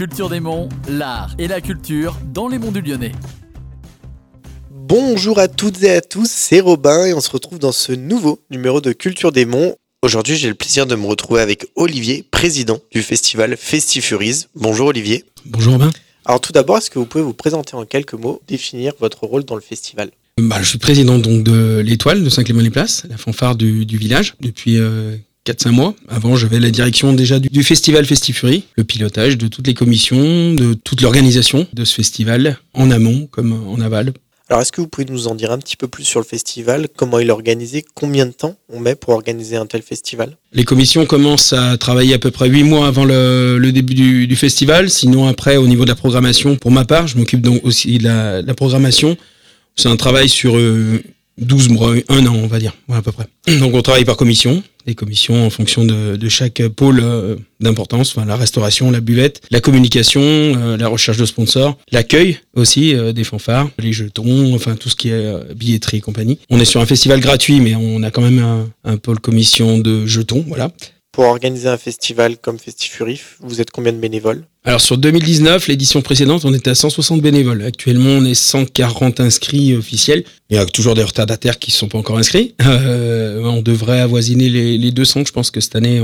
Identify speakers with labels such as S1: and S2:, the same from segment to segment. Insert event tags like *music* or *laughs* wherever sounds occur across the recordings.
S1: Culture des Monts, l'art et la culture dans les monts du Lyonnais.
S2: Bonjour à toutes et à tous, c'est Robin et on se retrouve dans ce nouveau numéro de Culture des Monts. Aujourd'hui, j'ai le plaisir de me retrouver avec Olivier, président du festival Festifuries. Bonjour Olivier.
S3: Bonjour Robin.
S2: Alors tout d'abord, est-ce que vous pouvez vous présenter en quelques mots, définir votre rôle dans le festival?
S3: Bah, Je suis président donc de l'Étoile de Saint-Clément-les-Places, la fanfare du, village, depuis euh, 4-5 mois. Avant, j'avais la direction déjà du, festival Festifury, le pilotage de toutes les commissions, de toute l'organisation de ce festival, en amont comme en aval.
S2: Alors, est-ce que vous pouvez nous en dire un petit peu plus sur le festival? Comment il est organisé? Combien de temps on met pour organiser un tel festival?
S3: Les commissions commencent à travailler à peu près 8 mois avant le, début du, festival. Sinon, après, au niveau de la programmation, pour ma part, je m'occupe donc aussi de la, programmation. C'est un travail sur 12 euh, mois, un an, on va dire, à peu près. Donc, on travaille par commission des commissions en fonction de, chaque pôle euh, d'importance, enfin, la restauration, la buvette, la communication, euh, la recherche de sponsors, l'accueil aussi euh, des fanfares, les jetons, enfin tout ce qui est billetterie et compagnie. On est sur un festival gratuit, mais on a quand même un, un pôle commission de jetons, voilà.
S2: Pour organiser un festival comme Festifurif, vous êtes combien de bénévoles?
S3: Alors sur 2019, l'édition précédente, on était à 160 bénévoles. Actuellement, on est 140 inscrits officiels. Il y a toujours des retardataires qui ne sont pas encore inscrits. *laughs* Euh, on devrait avoisiner les, 200. Je pense que cette année,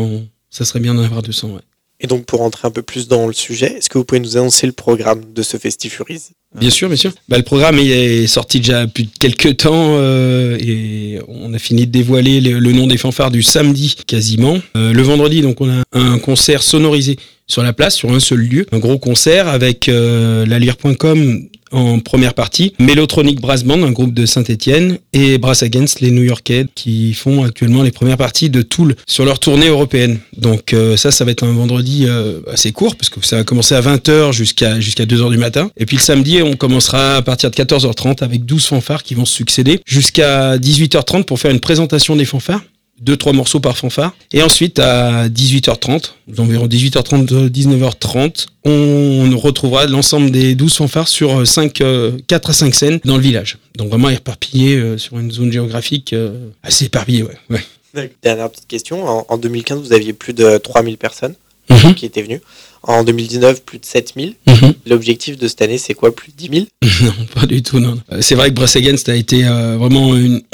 S3: ça serait bien d'en avoir 200. Ouais.
S2: Et donc pour rentrer un peu plus dans le sujet, est-ce que vous pouvez nous annoncer le programme de ce Festifuries
S3: Bien sûr, bien sûr. Bah, le programme est sorti déjà depuis quelques temps euh, et on a fini de dévoiler le, nom des fanfares du samedi quasiment. Euh, le vendredi, donc on a un concert sonorisé sur la place, sur un seul lieu, un gros concert avec euh, lalire.com en première partie, Mellotronic Brass Band, un groupe de Saint-Etienne, et Brass Against, les New-Yorkais, qui font actuellement les premières parties de Tool sur leur tournée européenne. Donc euh, ça, ça va être un vendredi euh, assez court, parce que ça va commencer à 20h jusqu'à jusqu'à 2h du matin. Et puis le samedi, on commencera à partir de 14h30 avec 12 fanfares qui vont se succéder, jusqu'à 18h30 pour faire une présentation des fanfares deux trois morceaux par fanfare et ensuite à 18h30 environ 18h30 19h30 on retrouvera l'ensemble des 12 fanfares sur 5 4 euh, à 5 scènes dans le village donc vraiment éparpillé euh, sur une zone géographique euh, assez éparpillée ouais,
S2: ouais. Dernière petite question en, 2015 vous aviez plus de 3000 personnes mhm. qui étaient venues en 2019, plus de 7000. Mhm. L'objectif de cette année, c'est quoi? Plus de 10 000 *laughs*
S3: Non, pas du tout. Non. Euh, c'est vrai que Brass Against a été euh, vraiment une, *clears throat*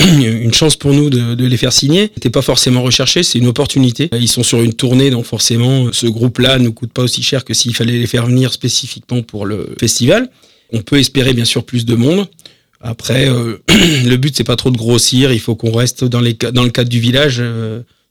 S3: une, chance pour nous de, les faire signer. C'était pas forcément recherché, c'est une opportunité. Ils sont sur une tournée, donc forcément, ce groupe-là ne coûte pas aussi cher que s'il fallait les faire venir spécifiquement pour le festival. On peut espérer bien sûr plus de monde. Après, euh, *clears throat* le but c'est pas trop de grossir. Il faut qu'on reste dans, le cadre du village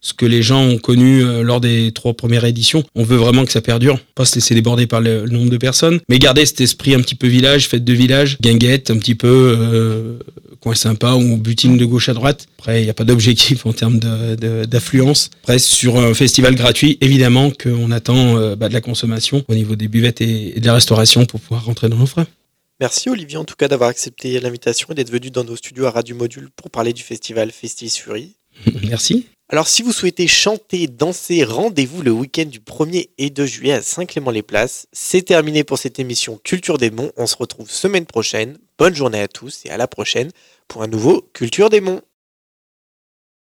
S3: ce que les gens ont connu euh, lors des trois premières éditions. On veut vraiment que ça perdure, pas se laisser déborder par le, nombre de personnes, mais garder cet esprit un petit peu village, fête de village, guinguette, un petit peu euh, coin sympa ou butine de gauche à droite. Après, il n'y a pas d'objectif en termes d'affluence. Après, sur un festival gratuit, évidemment qu'on attend euh, bah, de la consommation au niveau des buvettes et, de la restauration pour pouvoir rentrer dans nos frais.
S2: Merci Olivier en tout cas d'avoir accepté l'invitation et d'être venu dans nos studios à Radio Module pour parler du festival Festis Fury. *laughs*
S3: Merci.
S2: Alors si vous souhaitez chanter, danser, rendez-vous le week-end du 1er et 2 juillet à Saint-Clément-les-Places. C'est terminé pour cette émission Culture des Monts. On se retrouve semaine prochaine. Bonne journée à tous et à la prochaine pour un nouveau Culture des Monts.